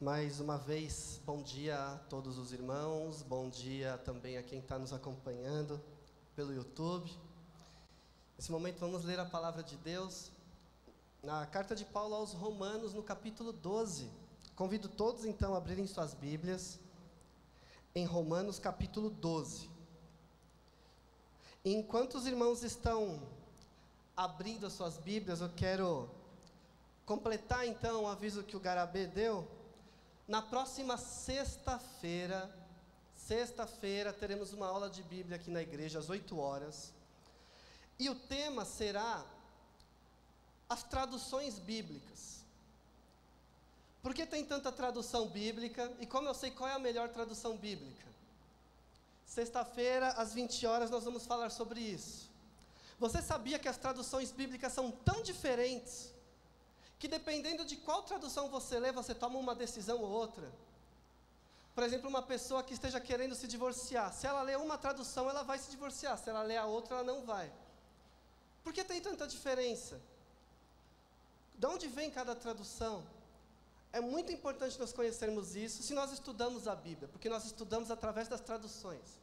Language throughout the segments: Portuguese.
Mais uma vez, bom dia a todos os irmãos, bom dia também a quem está nos acompanhando pelo YouTube. Nesse momento vamos ler a palavra de Deus na carta de Paulo aos Romanos, no capítulo 12. Convido todos então a abrirem suas Bíblias em Romanos, capítulo 12. Enquanto os irmãos estão abrindo as suas Bíblias, eu quero completar então o aviso que o Garabê deu na próxima sexta-feira, sexta-feira, teremos uma aula de Bíblia aqui na igreja às 8 horas. E o tema será as traduções bíblicas. Por que tem tanta tradução bíblica? E como eu sei qual é a melhor tradução bíblica? Sexta-feira, às 20 horas, nós vamos falar sobre isso. Você sabia que as traduções bíblicas são tão diferentes que dependendo de qual tradução você lê, você toma uma decisão ou outra. Por exemplo, uma pessoa que esteja querendo se divorciar, se ela lê uma tradução, ela vai se divorciar, se ela lê a outra, ela não vai. Por que tem tanta diferença? De onde vem cada tradução? É muito importante nós conhecermos isso se nós estudamos a Bíblia, porque nós estudamos através das traduções.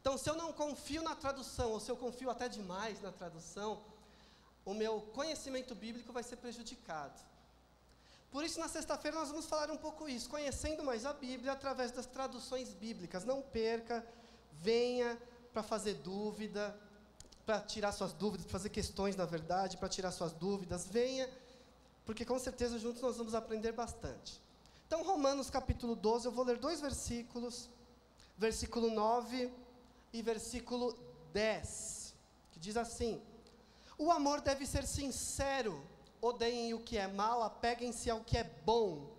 Então, se eu não confio na tradução, ou se eu confio até demais na tradução, o meu conhecimento bíblico vai ser prejudicado. Por isso, na sexta-feira, nós vamos falar um pouco isso, conhecendo mais a Bíblia através das traduções bíblicas. Não perca, venha para fazer dúvida, para tirar suas dúvidas, para fazer questões, na verdade, para tirar suas dúvidas. Venha, porque com certeza juntos nós vamos aprender bastante. Então, Romanos capítulo 12, eu vou ler dois versículos, versículo 9 e versículo 10, que diz assim: o amor deve ser sincero. Odeiem o que é mal, apeguem-se ao que é bom.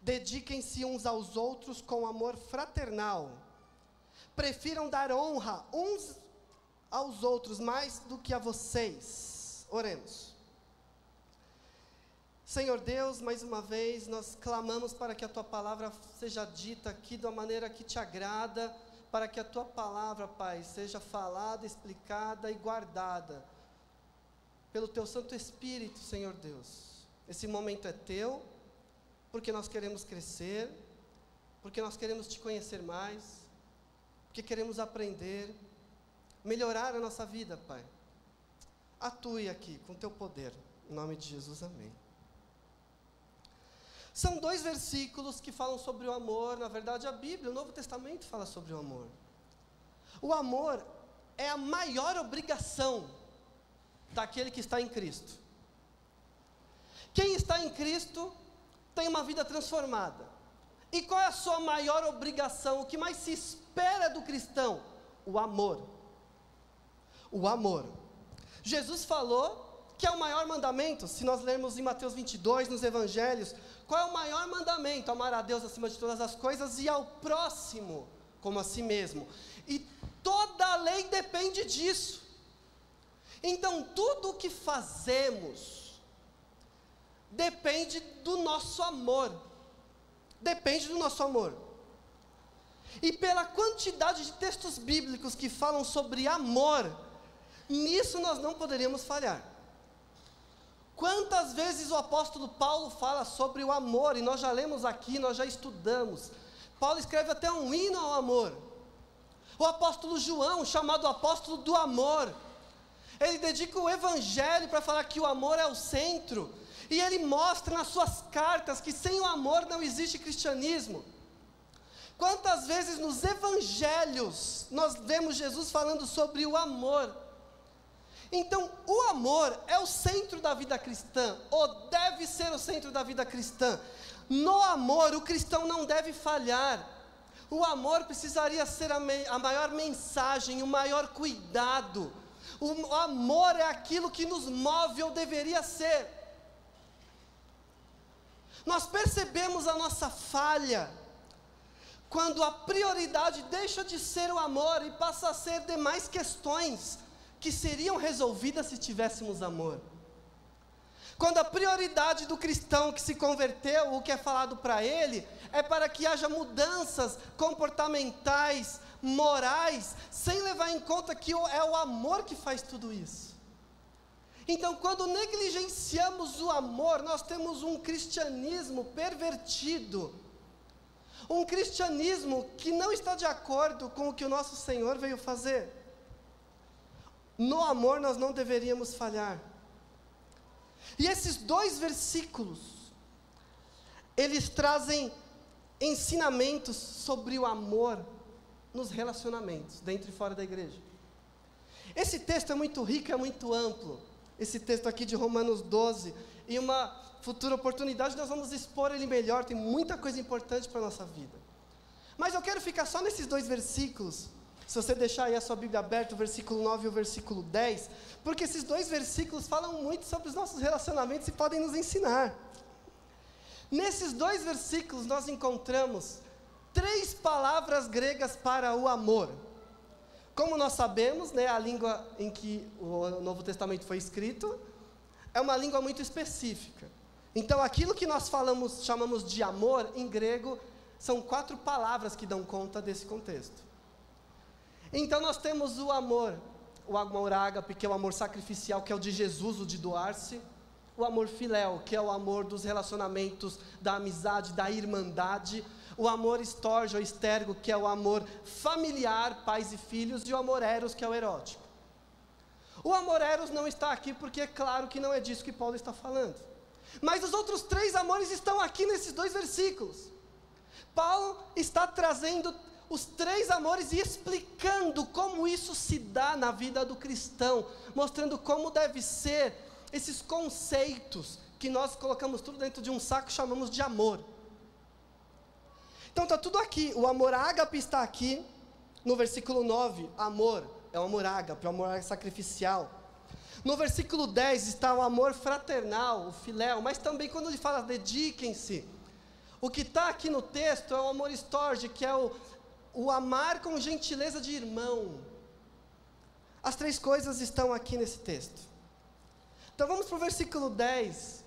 Dediquem-se uns aos outros com amor fraternal. Prefiram dar honra uns aos outros mais do que a vocês. Oremos. Senhor Deus, mais uma vez nós clamamos para que a tua palavra seja dita aqui uma maneira que te agrada, para que a tua palavra, Pai, seja falada, explicada e guardada pelo teu Santo Espírito, Senhor Deus. Esse momento é teu, porque nós queremos crescer, porque nós queremos te conhecer mais, porque queremos aprender, melhorar a nossa vida, Pai. Atue aqui com teu poder. Em nome de Jesus, amém. São dois versículos que falam sobre o amor. Na verdade, a Bíblia, o Novo Testamento, fala sobre o amor. O amor é a maior obrigação daquele que está em Cristo. Quem está em Cristo tem uma vida transformada. E qual é a sua maior obrigação? O que mais se espera do cristão? O amor. O amor. Jesus falou que é o maior mandamento, se nós lermos em Mateus 22, nos evangelhos, qual é o maior mandamento? Amar a Deus acima de todas as coisas e ao próximo como a si mesmo. E toda a lei depende disso. Então, tudo o que fazemos depende do nosso amor. Depende do nosso amor. E pela quantidade de textos bíblicos que falam sobre amor, nisso nós não poderíamos falhar. Quantas vezes o apóstolo Paulo fala sobre o amor, e nós já lemos aqui, nós já estudamos. Paulo escreve até um hino ao amor. O apóstolo João, chamado apóstolo do amor, ele dedica o evangelho para falar que o amor é o centro. E ele mostra nas suas cartas que sem o amor não existe cristianismo. Quantas vezes nos evangelhos nós vemos Jesus falando sobre o amor? Então, o amor é o centro da vida cristã, ou deve ser o centro da vida cristã. No amor, o cristão não deve falhar. O amor precisaria ser a, a maior mensagem, o maior cuidado o amor é aquilo que nos move ou deveria ser. Nós percebemos a nossa falha quando a prioridade deixa de ser o amor e passa a ser demais questões que seriam resolvidas se tivéssemos amor. Quando a prioridade do cristão que se converteu, o que é falado para ele, é para que haja mudanças comportamentais, morais, sem levar em conta que é o amor que faz tudo isso. Então, quando negligenciamos o amor, nós temos um cristianismo pervertido. Um cristianismo que não está de acordo com o que o nosso Senhor veio fazer. No amor nós não deveríamos falhar. E esses dois versículos, eles trazem ensinamentos sobre o amor nos relacionamentos, dentro e fora da igreja. Esse texto é muito rico, é muito amplo. Esse texto aqui de Romanos 12. E uma futura oportunidade nós vamos expor ele melhor, tem muita coisa importante para a nossa vida. Mas eu quero ficar só nesses dois versículos. Se você deixar aí a sua Bíblia aberta, o versículo 9 e o versículo 10, porque esses dois versículos falam muito sobre os nossos relacionamentos e podem nos ensinar. Nesses dois versículos nós encontramos três palavras gregas para o amor. Como nós sabemos, né, a língua em que o Novo Testamento foi escrito é uma língua muito específica. Então, aquilo que nós falamos, chamamos de amor, em grego, são quatro palavras que dão conta desse contexto. Então, nós temos o amor, o amor ágape, que é o amor sacrificial, que é o de Jesus, o de doar-se. O amor filéu, que é o amor dos relacionamentos, da amizade, da irmandade o amor estorge ou estergo, que é o amor familiar, pais e filhos, e o amor eros, que é o erótico. O amor eros não está aqui porque é claro que não é disso que Paulo está falando. Mas os outros três amores estão aqui nesses dois versículos. Paulo está trazendo os três amores e explicando como isso se dá na vida do cristão, mostrando como deve ser esses conceitos que nós colocamos tudo dentro de um saco e chamamos de amor. Então está tudo aqui. O amor ágape está aqui no versículo 9. Amor é o amor ágape, é o amor sacrificial. No versículo 10 está o amor fraternal, o filéu, mas também quando ele fala dediquem-se. O que está aqui no texto é o amor estorge, que é o, o amar com gentileza de irmão. As três coisas estão aqui nesse texto. Então vamos para o versículo 10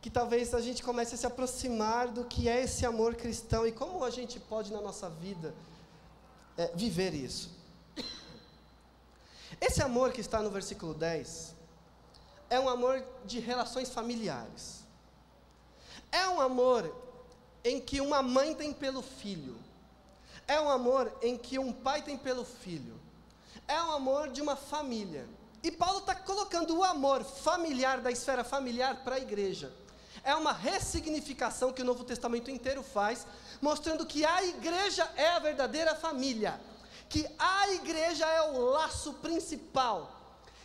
que talvez a gente comece a se aproximar do que é esse amor cristão e como a gente pode na nossa vida é, viver isso. Esse amor que está no versículo 10 é um amor de relações familiares. É um amor em que uma mãe tem pelo filho. É um amor em que um pai tem pelo filho. É um amor de uma família. E Paulo está colocando o amor familiar, da esfera familiar, para a igreja é uma ressignificação que o Novo Testamento inteiro faz, mostrando que a igreja é a verdadeira família, que a igreja é o laço principal,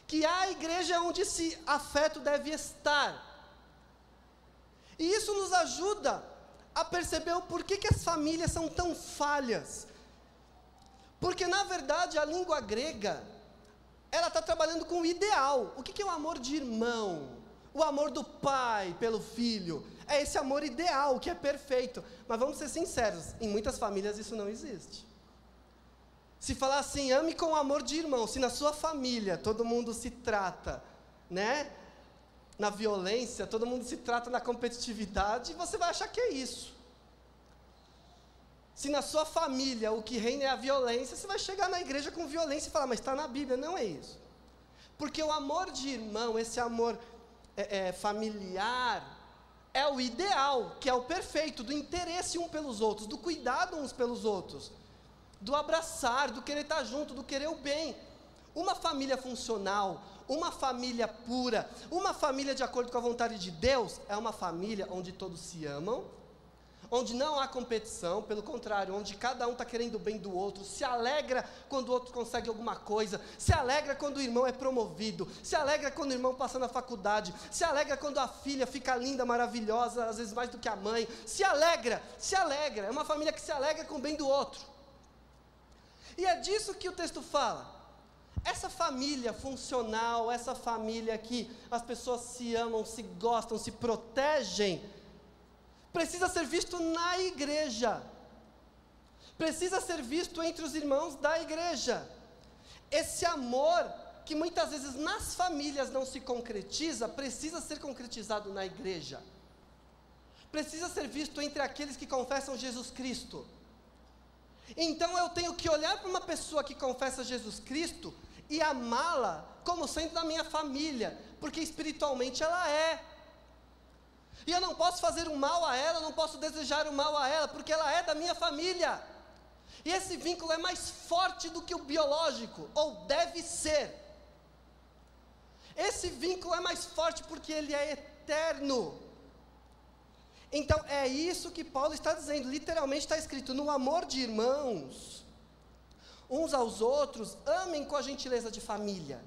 que a igreja é onde esse afeto deve estar. E isso nos ajuda a perceber o porquê que as famílias são tão falhas. Porque, na verdade, a língua grega, ela está trabalhando com o ideal. O que, que é o amor de irmão? O amor do pai pelo filho. É esse amor ideal, que é perfeito. Mas vamos ser sinceros, em muitas famílias isso não existe. Se falar assim, ame com o amor de irmão, se na sua família todo mundo se trata, né? Na violência, todo mundo se trata na competitividade, você vai achar que é isso. Se na sua família o que reina é a violência, você vai chegar na igreja com violência e falar, mas está na Bíblia. Não é isso. Porque o amor de irmão, esse amor é, é, familiar é o ideal, que é o perfeito, do interesse um pelos outros, do cuidado uns pelos outros, do abraçar, do querer estar junto, do querer o bem. Uma família funcional, uma família pura, uma família de acordo com a vontade de Deus, é uma família onde todos se amam, onde não há competição, pelo contrário, onde cada um está querendo o bem do outro, se alegra quando o outro consegue alguma coisa, se alegra quando o irmão é promovido, se alegra quando o irmão passa na faculdade, se alegra quando a filha fica linda, maravilhosa, às vezes mais do que a mãe, se alegra, se alegra, é uma família que se alegra com o bem do outro. E é disso que o texto fala. Essa família funcional, essa família que as pessoas se amam, se gostam, se protegem, precisa ser visto na igreja, precisa ser visto entre os irmãos da igreja. Esse amor que muitas vezes nas famílias não se concretiza, precisa ser concretizado na igreja. Precisa ser visto entre aqueles que confessam Jesus Cristo. Então eu tenho que olhar para uma pessoa que confessa Jesus Cristo e amá-la como sendo da minha família, porque espiritualmente ela é. E eu não posso fazer o mal a ela, não posso desejar o mal a ela, porque ela é da minha família. E esse vínculo é mais forte do que o biológico, ou deve ser. Esse vínculo é mais forte porque ele é eterno. Então é isso que Paulo está dizendo, literalmente está escrito: no amor de irmãos, uns aos outros, amem com a gentileza de família.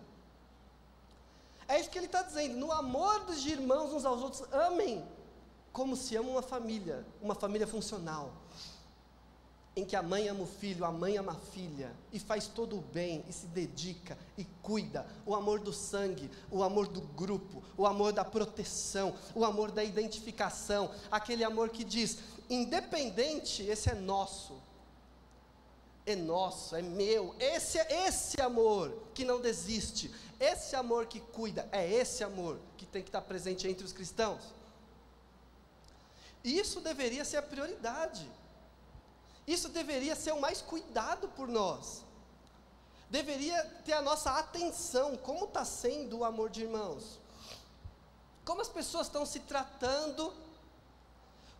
É isso que ele está dizendo, no amor dos irmãos uns aos outros, amem como se ama uma família, uma família funcional em que a mãe ama o filho, a mãe ama a filha, e faz todo o bem, e se dedica, e cuida, o amor do sangue, o amor do grupo, o amor da proteção, o amor da identificação, aquele amor que diz: independente, esse é nosso, é nosso, é meu, esse é esse amor que não desiste, esse amor que cuida, é esse amor que tem que estar presente entre os cristãos. Isso deveria ser a prioridade. Isso deveria ser o mais cuidado por nós. Deveria ter a nossa atenção. Como está sendo o amor de irmãos? Como as pessoas estão se tratando?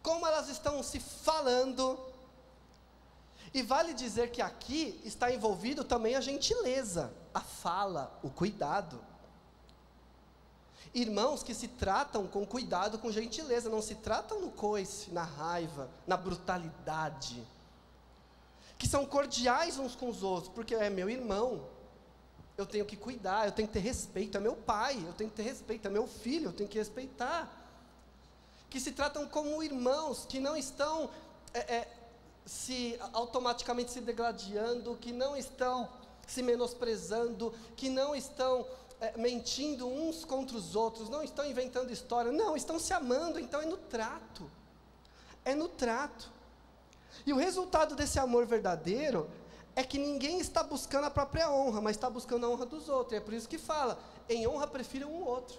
Como elas estão se falando? E vale dizer que aqui está envolvido também a gentileza, a fala, o cuidado. Irmãos que se tratam com cuidado, com gentileza, não se tratam no coice, na raiva, na brutalidade que são cordiais uns com os outros, porque é meu irmão, eu tenho que cuidar, eu tenho que ter respeito, é meu pai, eu tenho que ter respeito, é meu filho, eu tenho que respeitar. Que se tratam como irmãos, que não estão é, é, se automaticamente se degladiando, que não estão se menosprezando, que não estão é, mentindo uns contra os outros, não estão inventando história, não, estão se amando, então é no trato. É no trato. E o resultado desse amor verdadeiro é que ninguém está buscando a própria honra, mas está buscando a honra dos outros. E é por isso que fala: em honra prefira um outro.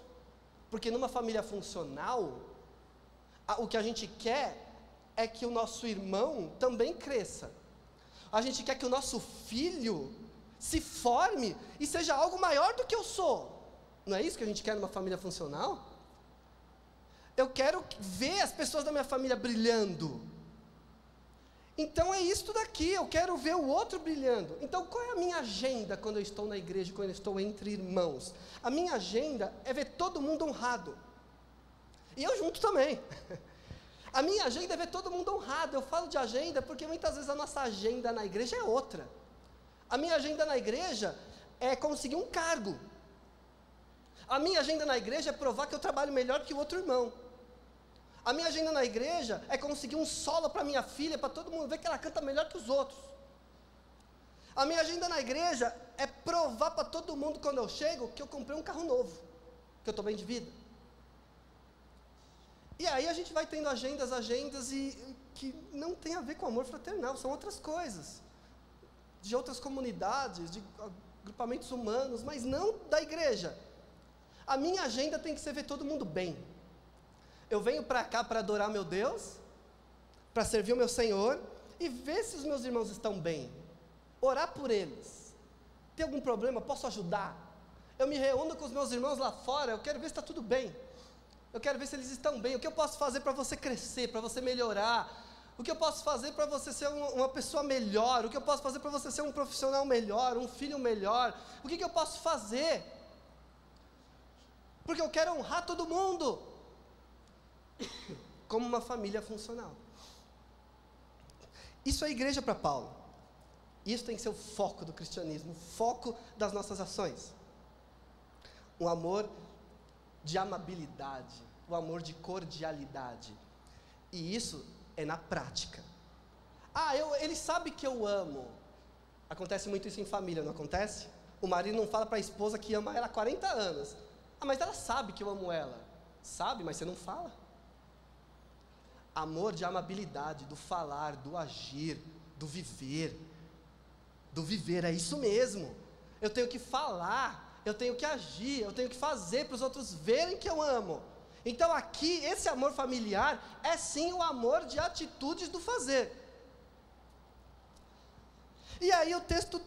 Porque numa família funcional, a, o que a gente quer é que o nosso irmão também cresça. A gente quer que o nosso filho se forme e seja algo maior do que eu sou. Não é isso que a gente quer numa família funcional? Eu quero ver as pessoas da minha família brilhando. Então é isso daqui, eu quero ver o outro brilhando. Então qual é a minha agenda quando eu estou na igreja, quando eu estou entre irmãos? A minha agenda é ver todo mundo honrado. E eu junto também. A minha agenda é ver todo mundo honrado. Eu falo de agenda porque muitas vezes a nossa agenda na igreja é outra. A minha agenda na igreja é conseguir um cargo. A minha agenda na igreja é provar que eu trabalho melhor que o outro irmão. A minha agenda na igreja é conseguir um solo para minha filha, para todo mundo ver que ela canta melhor que os outros. A minha agenda na igreja é provar para todo mundo quando eu chego que eu comprei um carro novo, que eu estou bem de vida. E aí a gente vai tendo agendas, agendas e que não tem a ver com amor fraternal, são outras coisas. De outras comunidades, de agrupamentos humanos, mas não da igreja. A minha agenda tem que ser ver todo mundo bem. Eu venho para cá para adorar meu Deus, para servir o meu Senhor e ver se os meus irmãos estão bem. Orar por eles. Tem algum problema? Posso ajudar? Eu me reúno com os meus irmãos lá fora, eu quero ver se está tudo bem. Eu quero ver se eles estão bem. O que eu posso fazer para você crescer, para você melhorar? O que eu posso fazer para você ser uma, pessoa melhor? O que eu posso fazer para você ser um profissional melhor, um filho melhor? O que, que eu posso fazer? Porque eu quero honrar todo mundo como uma família funcional. Isso é igreja para Paulo. Isso tem que ser o foco do cristianismo, o foco das nossas ações. Um amor de amabilidade, o amor de cordialidade. E isso é na prática. Ah, eu, ele sabe que eu amo. Acontece muito isso em família, não acontece? O marido não fala para a esposa que ama ela há 40 anos. Ah, mas ela sabe que eu amo ela. Sabe, mas você não fala. Amor de amabilidade, do falar, do agir, do viver. Do viver, é isso mesmo. Eu tenho que falar, eu tenho que agir, eu tenho que fazer para os outros verem que eu amo. Então aqui, esse amor familiar é sim o amor de atitudes do fazer. E aí o texto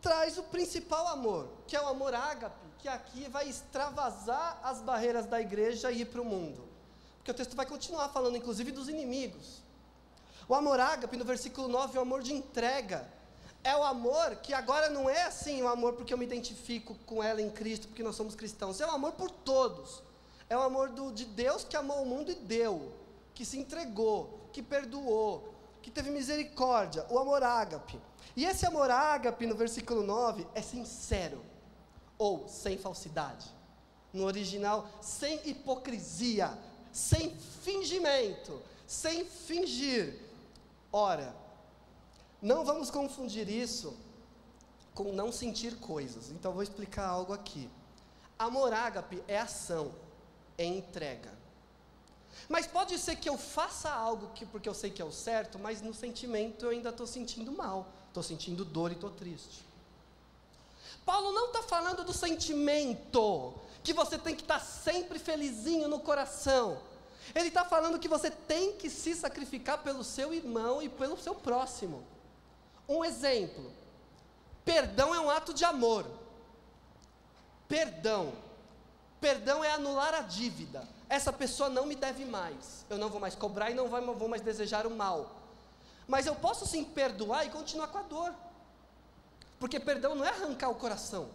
traz o principal amor, que é o amor ágape, que aqui vai extravasar as barreiras da igreja e ir para o mundo. Porque o texto vai continuar falando, inclusive, dos inimigos. O amor ágape, no versículo 9, é o amor de entrega. É o amor que agora não é assim o amor porque eu me identifico com ela em Cristo, porque nós somos cristãos. É o amor por todos. É o amor do, de Deus que amou o mundo e deu, que se entregou, que perdoou, que teve misericórdia. O amor ágape. E esse amor ágape, no versículo 9, é sincero, ou sem falsidade. No original, sem hipocrisia, sem fingimento, sem fingir. Ora, não vamos confundir isso com não sentir coisas. Então, vou explicar algo aqui. Amor ágape é ação, é entrega. Mas pode ser que eu faça algo que, porque eu sei que é o certo, mas no sentimento eu ainda estou sentindo mal, estou sentindo dor e estou triste. Paulo não está falando do sentimento, que você tem que estar tá sempre felizinho no coração. Ele está falando que você tem que se sacrificar pelo seu irmão e pelo seu próximo. Um exemplo: perdão é um ato de amor. Perdão. Perdão é anular a dívida. Essa pessoa não me deve mais. Eu não vou mais cobrar e não vou mais desejar o mal. Mas eu posso sim perdoar e continuar com a dor. Porque perdão não é arrancar o coração.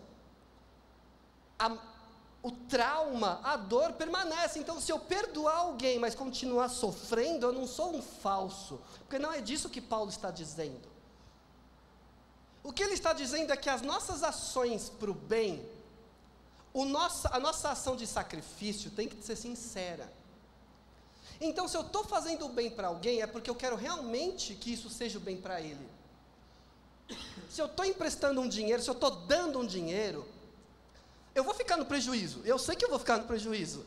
A, o trauma, a dor permanece. Então, se eu perdoar alguém, mas continuar sofrendo, eu não sou um falso. Porque não é disso que Paulo está dizendo. O que ele está dizendo é que as nossas ações para o bem, a nossa ação de sacrifício tem que ser sincera. Então, se eu estou fazendo o bem para alguém, é porque eu quero realmente que isso seja o bem para ele. Se eu estou emprestando um dinheiro, se eu estou dando um dinheiro, eu vou ficar no prejuízo. Eu sei que eu vou ficar no prejuízo.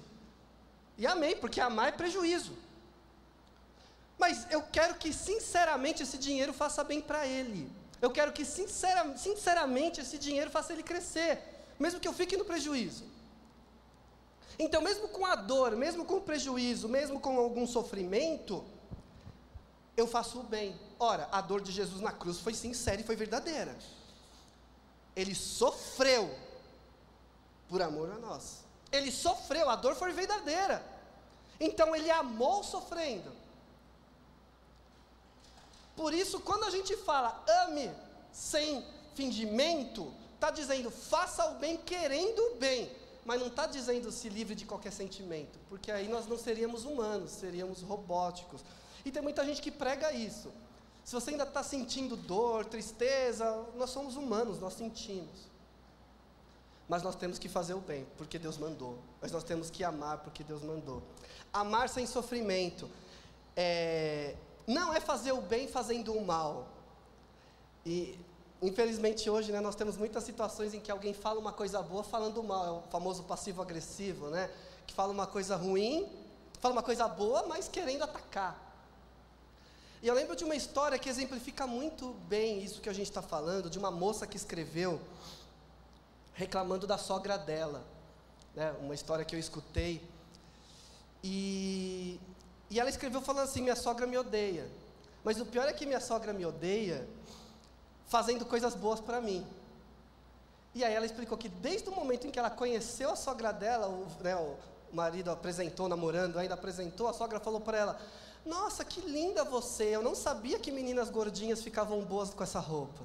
E amei, porque amar é prejuízo. Mas eu quero que, sinceramente, esse dinheiro faça bem para ele. Eu quero que, sincera, sinceramente, esse dinheiro faça ele crescer, mesmo que eu fique no prejuízo. Então, mesmo com a dor, mesmo com o prejuízo, mesmo com algum sofrimento, eu faço o bem. Ora, a dor de Jesus na cruz foi sincera e foi verdadeira. Ele sofreu por amor a nós. Ele sofreu, a dor foi verdadeira. Então ele amou sofrendo. Por isso, quando a gente fala ame sem fingimento, está dizendo faça o bem querendo o bem, mas não está dizendo se livre de qualquer sentimento, porque aí nós não seríamos humanos, seríamos robóticos. E tem muita gente que prega isso. Se você ainda está sentindo dor, tristeza, nós somos humanos, nós sentimos. Mas nós temos que fazer o bem, porque Deus mandou. Mas nós temos que amar, porque Deus mandou. Amar sem sofrimento. É, não é fazer o bem fazendo o mal. E, infelizmente, hoje, né, nós temos muitas situações em que alguém fala uma coisa boa falando mal, é o famoso passivo-agressivo, né? Que fala uma coisa ruim, fala uma coisa boa, mas querendo atacar. E eu lembro de uma história que exemplifica muito bem isso que a gente está falando, de uma moça que escreveu reclamando da sogra dela. Né? Uma história que eu escutei. E e ela escreveu falando assim: minha sogra me odeia. Mas o pior é que minha sogra me odeia fazendo coisas boas para mim. E aí ela explicou que desde o momento em que ela conheceu a sogra dela, o, né, o marido apresentou, namorando, ainda apresentou, a sogra falou para ela: Nossa, que linda você! Eu não sabia que meninas gordinhas ficavam boas com essa roupa.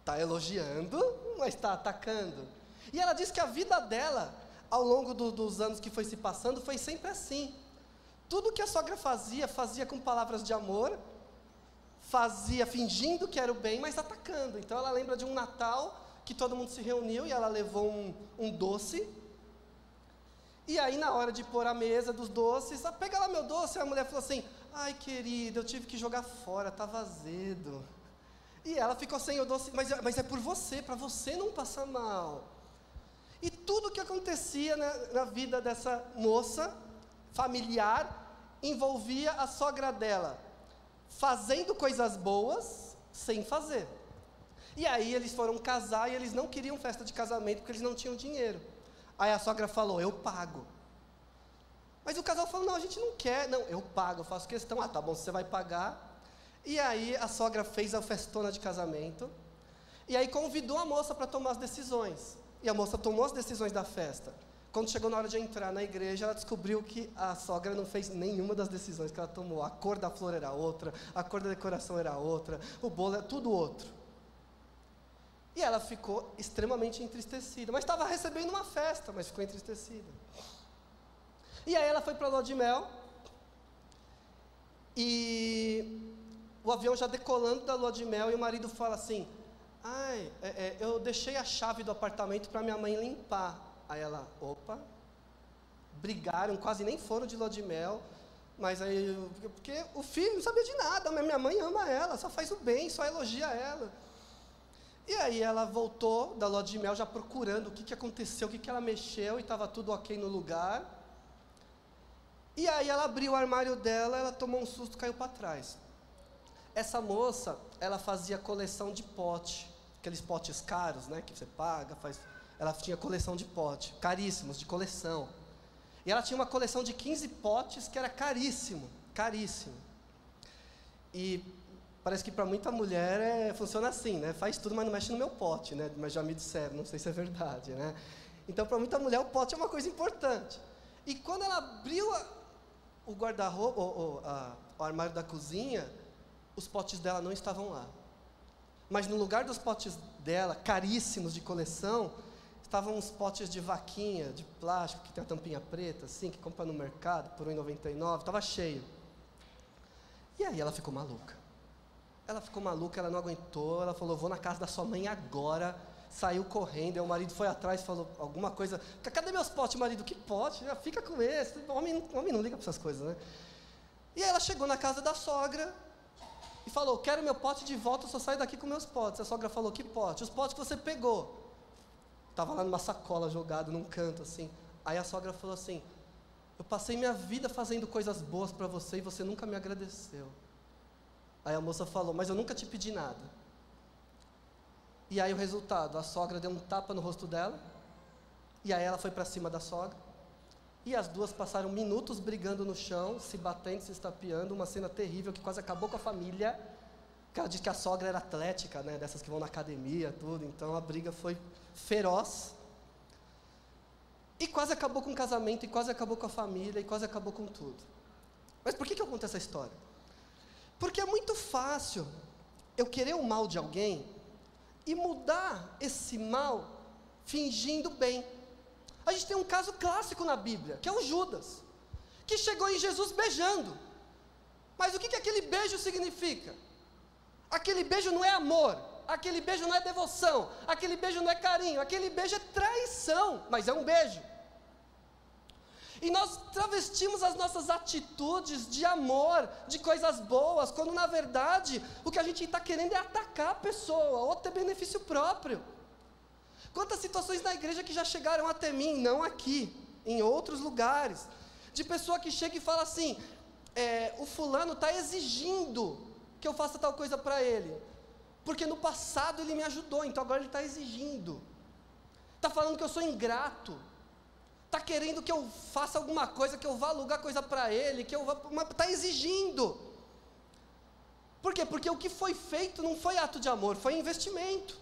Está elogiando, mas está atacando. E ela disse que a vida dela, ao longo do, dos anos que foi se passando, foi sempre assim. Tudo que a sogra fazia, fazia com palavras de amor, fazia fingindo que era o bem, mas atacando. Então ela lembra de um Natal que todo mundo se reuniu e ela levou um, um doce. E aí, na hora de pôr a mesa dos doces, ah, pega lá meu doce. A mulher falou assim: Ai, querida, eu tive que jogar fora, estava azedo. E ela ficou sem o doce, mas, mas é por você, para você não passar mal. E tudo que acontecia na, na vida dessa moça familiar envolvia a sogra dela fazendo coisas boas sem fazer. E aí eles foram casar e eles não queriam festa de casamento porque eles não tinham dinheiro. Aí a sogra falou: Eu pago. Mas o casal falou: Não, a gente não quer. Não, eu pago, eu faço questão. Ah, tá bom, você vai pagar. E aí a sogra fez a festona de casamento. E aí convidou a moça para tomar as decisões. E a moça tomou as decisões da festa. Quando chegou na hora de entrar na igreja, ela descobriu que a sogra não fez nenhuma das decisões que ela tomou. A cor da flor era outra, a cor da decoração era outra, o bolo era tudo outro. E ela ficou extremamente entristecida. Mas estava recebendo uma festa, mas ficou entristecida. E aí ela foi para a lua de mel. E o avião já decolando da lua de mel. E o marido fala assim: Ai, é, é, eu deixei a chave do apartamento para minha mãe limpar. Aí ela, opa. Brigaram, quase nem foram de lua de mel. Mas aí, porque o filho não sabia de nada, mas minha mãe ama ela, só faz o bem, só elogia ela. E aí ela voltou da lua de mel já procurando o que, que aconteceu, o que, que ela mexeu e estava tudo ok no lugar. E aí ela abriu o armário dela, ela tomou um susto, caiu para trás. Essa moça, ela fazia coleção de pote, aqueles potes caros, né, que você paga, faz. Ela tinha coleção de pote, caríssimos, de coleção. E ela tinha uma coleção de 15 potes que era caríssimo, caríssimo. E parece que para muita mulher é, funciona assim, né? Faz tudo, mas não mexe no meu pote, né? Mas já me disseram, não sei se é verdade, né? Então, para muita mulher, o pote é uma coisa importante. E quando ela abriu a, o guarda-roupa, o, o, o armário da cozinha, os potes dela não estavam lá. Mas no lugar dos potes dela, caríssimos de coleção, estavam uns potes de vaquinha, de plástico, que tem a tampinha preta, assim, que compra no mercado por R$ 1,99, estava cheio. E aí ela ficou maluca. Ela ficou maluca, ela não aguentou, ela falou, vou na casa da sua mãe agora, saiu correndo, aí o marido foi atrás, falou alguma coisa, cadê meus potes, marido? Que pote? Fica com esse, homem, homem não liga para essas coisas, né? E aí ela chegou na casa da sogra, e falou, quero meu pote de volta, eu só saio daqui com meus potes. A sogra falou, que pote? Os potes que você pegou. Estava lá numa sacola jogado num canto assim. Aí a sogra falou assim, eu passei minha vida fazendo coisas boas para você e você nunca me agradeceu. Aí a moça falou: Mas eu nunca te pedi nada. E aí o resultado: a sogra deu um tapa no rosto dela. E aí ela foi para cima da sogra. E as duas passaram minutos brigando no chão, se batendo, se estapeando, uma cena terrível que quase acabou com a família. Ela disse que a sogra era atlética, né, dessas que vão na academia, tudo. Então a briga foi feroz. E quase acabou com o casamento, e quase acabou com a família, e quase acabou com tudo. Mas por que, que eu conto essa história? Porque é muito fácil eu querer o mal de alguém e mudar esse mal fingindo bem. A gente tem um caso clássico na Bíblia, que é o Judas, que chegou em Jesus beijando. Mas o que, que aquele beijo significa? Aquele beijo não é amor, aquele beijo não é devoção, aquele beijo não é carinho, aquele beijo é traição, mas é um beijo. E nós travestimos as nossas atitudes de amor, de coisas boas, quando na verdade o que a gente está querendo é atacar a pessoa, ou ter benefício próprio. Quantas situações na igreja que já chegaram até mim, não aqui, em outros lugares, de pessoa que chega e fala assim: é, o fulano está exigindo que eu faça tal coisa para ele, porque no passado ele me ajudou, então agora ele está exigindo, está falando que eu sou ingrato está querendo que eu faça alguma coisa, que eu vá alugar coisa para ele, que eu vá. Está exigindo. Por quê? Porque o que foi feito não foi ato de amor, foi investimento.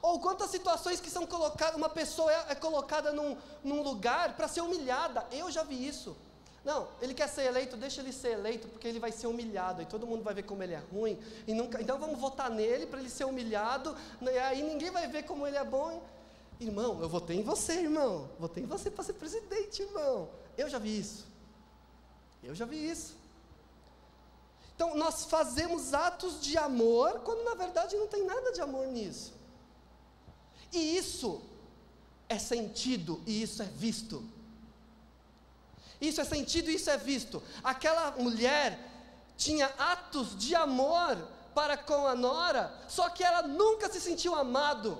Ou quantas situações que são colocadas, uma pessoa é, é colocada num, num lugar para ser humilhada. Eu já vi isso. Não, ele quer ser eleito, deixa ele ser eleito, porque ele vai ser humilhado, e todo mundo vai ver como ele é ruim, e nunca, então vamos votar nele para ele ser humilhado, e aí ninguém vai ver como ele é bom. Irmão, eu votei em você, irmão. Votei em você para ser presidente, irmão. Eu já vi isso. Eu já vi isso. Então, nós fazemos atos de amor quando na verdade não tem nada de amor nisso. E isso é sentido e isso é visto. Isso é sentido isso é visto. Aquela mulher tinha atos de amor para com a nora, só que ela nunca se sentiu amado.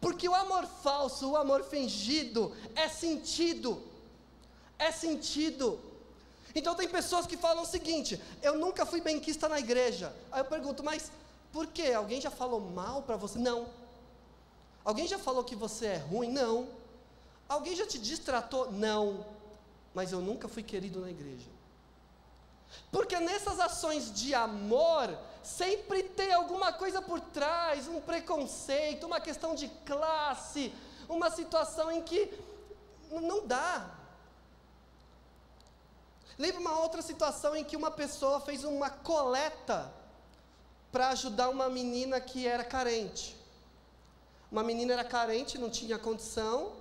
Porque o amor falso, o amor fingido, é sentido. É sentido. Então tem pessoas que falam o seguinte: eu nunca fui benquista na igreja. Aí eu pergunto, mas por quê? Alguém já falou mal para você? Não. Alguém já falou que você é ruim? Não. Alguém já te distratou? Não. Mas eu nunca fui querido na igreja. Porque nessas ações de amor, sempre tem alguma coisa por trás, um preconceito, uma questão de classe, uma situação em que não dá. Lembra uma outra situação em que uma pessoa fez uma coleta para ajudar uma menina que era carente. Uma menina era carente, não tinha condição,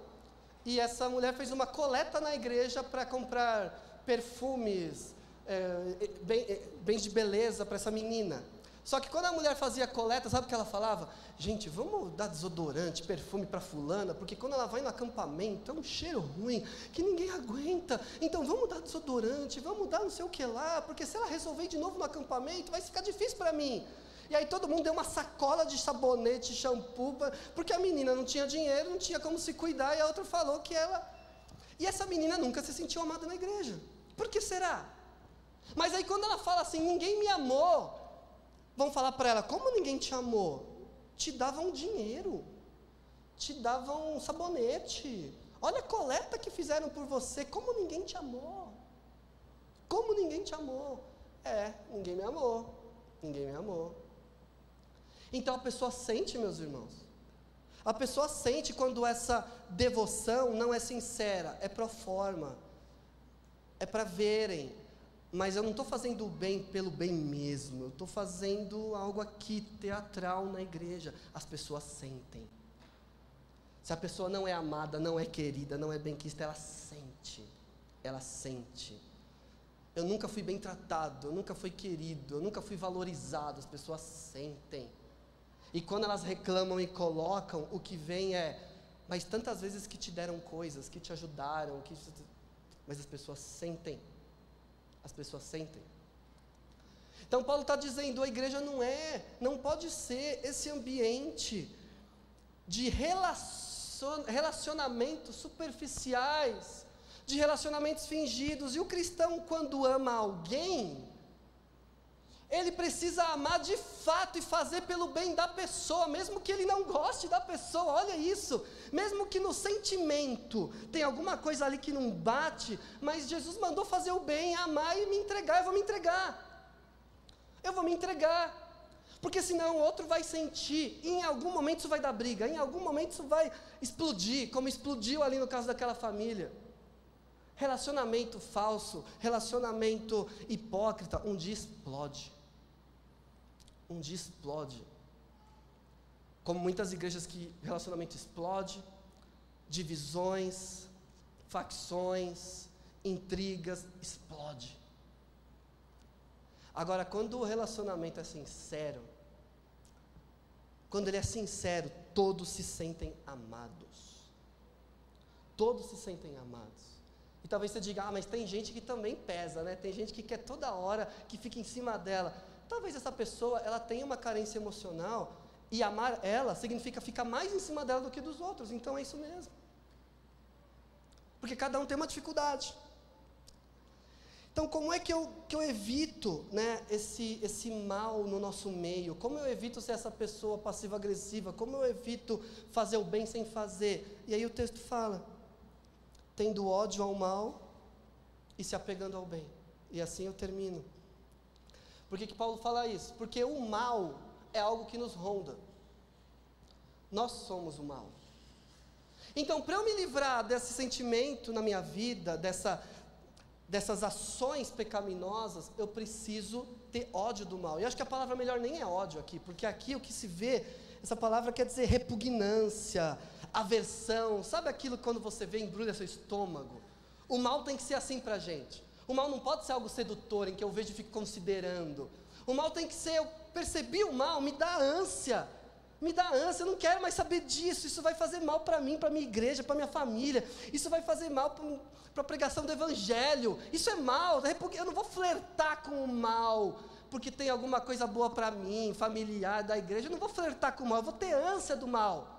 e essa mulher fez uma coleta na igreja para comprar perfumes, é, bens de beleza para essa menina. Só que quando a mulher fazia coleta, sabe o que ela falava? Gente, vamos dar desodorante, perfume para fulana, porque quando ela vai no acampamento é um cheiro ruim que ninguém aguenta. Então vamos dar desodorante, vamos dar não sei o que lá, porque se ela resolver de novo no acampamento, vai ficar difícil para mim. E aí todo mundo deu uma sacola de sabonete, shampoo, porque a menina não tinha dinheiro, não tinha como se cuidar, e a outra falou que ela. E essa menina nunca se sentiu amada na igreja. Por que será? Mas aí quando ela fala assim, ninguém me amou, vão falar para ela: como ninguém te amou? Te davam dinheiro, te davam sabonete. Olha a coleta que fizeram por você, como ninguém te amou. Como ninguém te amou? É, ninguém me amou. Ninguém me amou. Então a pessoa sente, meus irmãos. A pessoa sente quando essa devoção não é sincera, é pro forma. É para verem, mas eu não estou fazendo o bem pelo bem mesmo, eu estou fazendo algo aqui teatral na igreja. As pessoas sentem. Se a pessoa não é amada, não é querida, não é bem-quista, ela sente. Ela sente. Eu nunca fui bem tratado, eu nunca fui querido, eu nunca fui valorizado, as pessoas sentem. E quando elas reclamam e colocam, o que vem é, mas tantas vezes que te deram coisas, que te ajudaram, que mas as pessoas sentem as pessoas sentem. Então Paulo está dizendo, a igreja não é, não pode ser esse ambiente de relacionamentos superficiais, de relacionamentos fingidos. E o cristão, quando ama alguém, ele precisa amar de fato e fazer pelo bem da pessoa, mesmo que ele não goste da pessoa, olha isso. Mesmo que no sentimento tem alguma coisa ali que não bate, mas Jesus mandou fazer o bem, amar e me entregar, eu vou me entregar. Eu vou me entregar. Porque senão o outro vai sentir, e em algum momento isso vai dar briga, em algum momento isso vai explodir, como explodiu ali no caso daquela família. Relacionamento falso, relacionamento hipócrita, um dia explode um dia explode. Como muitas igrejas que relacionamento explode, divisões, facções, intrigas, explode. Agora, quando o relacionamento é sincero, quando ele é sincero, todos se sentem amados. Todos se sentem amados. E talvez você diga, ah, mas tem gente que também pesa, né? Tem gente que quer toda hora, que fica em cima dela. Talvez essa pessoa ela tenha uma carência emocional e amar ela significa ficar mais em cima dela do que dos outros. Então é isso mesmo. Porque cada um tem uma dificuldade. Então, como é que eu, que eu evito né, esse, esse mal no nosso meio? Como eu evito ser essa pessoa passiva-agressiva? Como eu evito fazer o bem sem fazer? E aí o texto fala: tendo ódio ao mal e se apegando ao bem. E assim eu termino. Por que, que Paulo fala isso? Porque o mal é algo que nos ronda. Nós somos o mal. Então, para eu me livrar desse sentimento na minha vida, dessa, dessas ações pecaminosas, eu preciso ter ódio do mal. E acho que a palavra melhor nem é ódio aqui, porque aqui o que se vê, essa palavra quer dizer repugnância, aversão. Sabe aquilo quando você vê embrulha seu estômago? O mal tem que ser assim para a gente. O mal não pode ser algo sedutor em que eu vejo e fico considerando. O mal tem que ser, eu percebi o mal, me dá ânsia. Me dá ânsia, eu não quero mais saber disso. Isso vai fazer mal para mim, para minha igreja, para minha família. Isso vai fazer mal para a pregação do evangelho. Isso é mal. Eu não vou flertar com o mal porque tem alguma coisa boa para mim, familiar da igreja. Eu não vou flertar com o mal, eu vou ter ânsia do mal.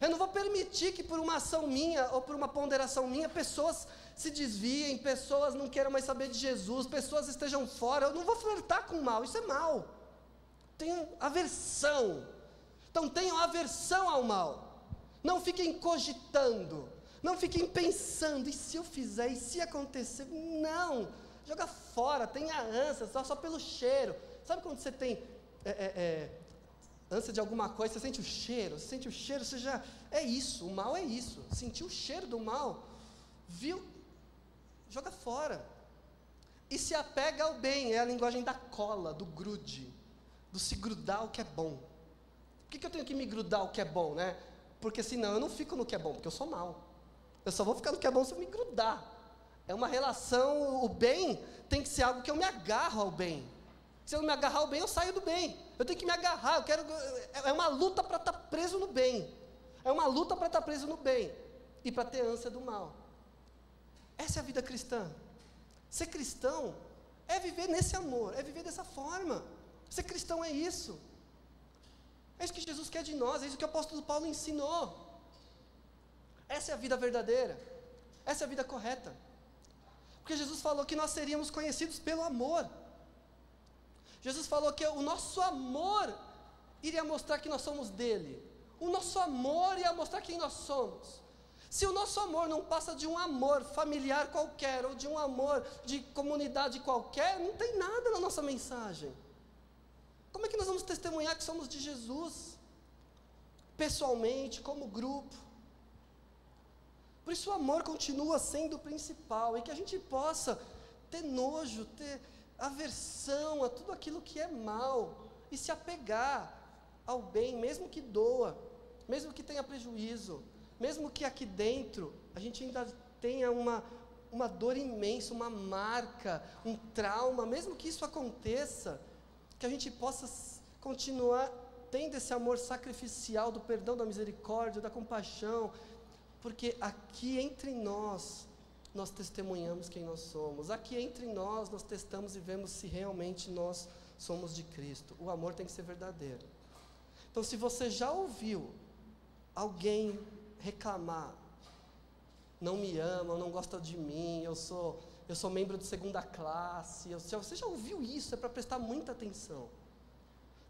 Eu não vou permitir que por uma ação minha ou por uma ponderação minha pessoas se desviem, pessoas não queiram mais saber de Jesus, pessoas estejam fora. Eu não vou flertar com o mal, isso é mal. Tenho aversão. Então tenham aversão ao mal. Não fiquem cogitando. Não fiquem pensando, e se eu fizer, e se acontecer? Não. joga fora, tenha ânsia, só, só pelo cheiro. Sabe quando você tem é, é, é, ânsia de alguma coisa, você sente o cheiro, você sente o cheiro, você já. É isso, o mal é isso. Sentiu o cheiro do mal, viu, joga fora. E se apega ao bem, é a linguagem da cola, do grude, do se grudar ao que é bom. Por que, que eu tenho que me grudar ao que é bom, né? Porque senão eu não fico no que é bom, porque eu sou mal. Eu só vou ficar no que é bom se eu me grudar. É uma relação, o bem tem que ser algo que eu me agarro ao bem. Se eu não me agarrar ao bem, eu saio do bem. Eu tenho que me agarrar, eu quero. É uma luta para estar tá preso no bem. É uma luta para estar tá preso no bem. E para ter ânsia do mal. Essa é a vida cristã. Ser cristão é viver nesse amor, é viver dessa forma. Ser cristão é isso. É isso que Jesus quer de nós, é isso que o apóstolo Paulo ensinou. Essa é a vida verdadeira. Essa é a vida correta. Porque Jesus falou que nós seríamos conhecidos pelo amor. Jesus falou que o nosso amor iria mostrar que nós somos dele. O nosso amor ia mostrar quem nós somos. Se o nosso amor não passa de um amor familiar qualquer, ou de um amor de comunidade qualquer, não tem nada na nossa mensagem. Como é que nós vamos testemunhar que somos de Jesus? Pessoalmente, como grupo. Por isso o amor continua sendo o principal e que a gente possa ter nojo, ter aversão a tudo aquilo que é mal e se apegar ao bem, mesmo que doa, mesmo que tenha prejuízo, mesmo que aqui dentro a gente ainda tenha uma, uma dor imensa, uma marca, um trauma, mesmo que isso aconteça, que a gente possa continuar tendo esse amor sacrificial do perdão, da misericórdia, da compaixão, porque aqui entre nós nós testemunhamos quem nós somos. Aqui entre nós, nós testamos e vemos se realmente nós somos de Cristo. O amor tem que ser verdadeiro. Então, se você já ouviu alguém reclamar, não me ama, não gosta de mim, eu sou, eu sou membro de segunda classe, eu, você já ouviu isso, é para prestar muita atenção.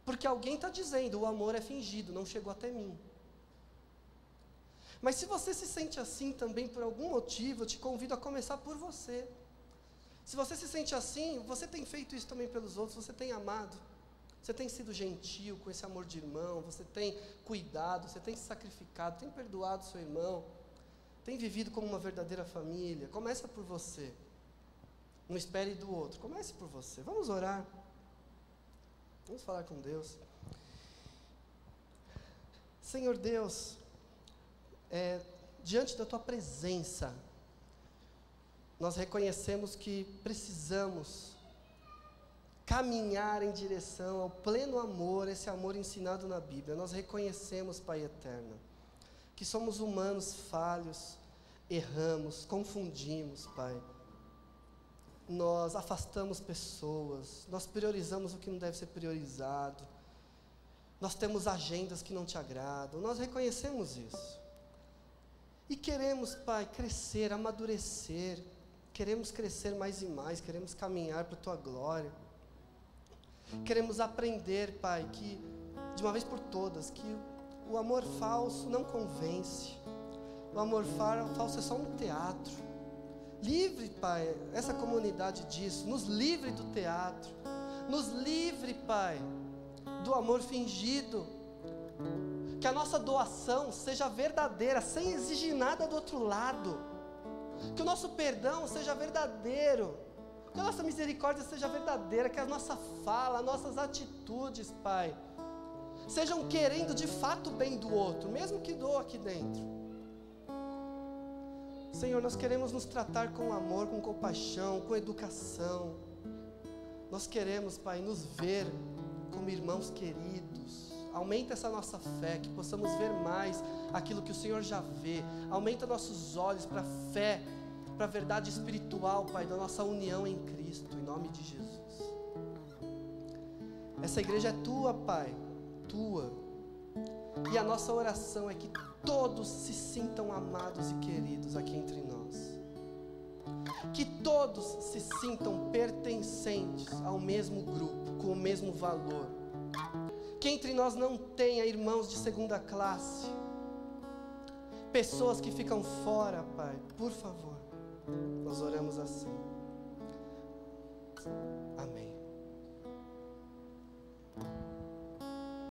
Porque alguém está dizendo, o amor é fingido, não chegou até mim. Mas se você se sente assim também por algum motivo, eu te convido a começar por você. Se você se sente assim, você tem feito isso também pelos outros, você tem amado, você tem sido gentil com esse amor de irmão, você tem cuidado, você tem se sacrificado, tem perdoado seu irmão, tem vivido como uma verdadeira família. Começa por você. Não espere do outro, comece por você. Vamos orar. Vamos falar com Deus. Senhor Deus, é, diante da tua presença, nós reconhecemos que precisamos caminhar em direção ao pleno amor, esse amor ensinado na Bíblia. Nós reconhecemos, Pai eterno, que somos humanos falhos, erramos, confundimos, Pai. Nós afastamos pessoas, nós priorizamos o que não deve ser priorizado, nós temos agendas que não te agradam, nós reconhecemos isso. E queremos, Pai, crescer, amadurecer, queremos crescer mais e mais, queremos caminhar para a Tua glória. Queremos aprender, Pai, que, de uma vez por todas, que o amor falso não convence, o amor falso é só um teatro. Livre, Pai, essa comunidade disso, nos livre do teatro, nos livre, Pai, do amor fingido que a nossa doação seja verdadeira, sem exigir nada do outro lado. Que o nosso perdão seja verdadeiro. Que a nossa misericórdia seja verdadeira. Que a nossa fala, as nossas atitudes, Pai, sejam querendo de fato o bem do outro, mesmo que doa aqui dentro. Senhor, nós queremos nos tratar com amor, com compaixão, com educação. Nós queremos, Pai, nos ver como irmãos queridos Aumenta essa nossa fé, que possamos ver mais aquilo que o Senhor já vê. Aumenta nossos olhos para a fé, para a verdade espiritual, Pai, da nossa união em Cristo, em nome de Jesus. Essa igreja é tua, Pai, tua. E a nossa oração é que todos se sintam amados e queridos aqui entre nós. Que todos se sintam pertencentes ao mesmo grupo, com o mesmo valor que entre nós não tenha irmãos de segunda classe, pessoas que ficam fora, Pai, por favor, nós oramos assim. Amém.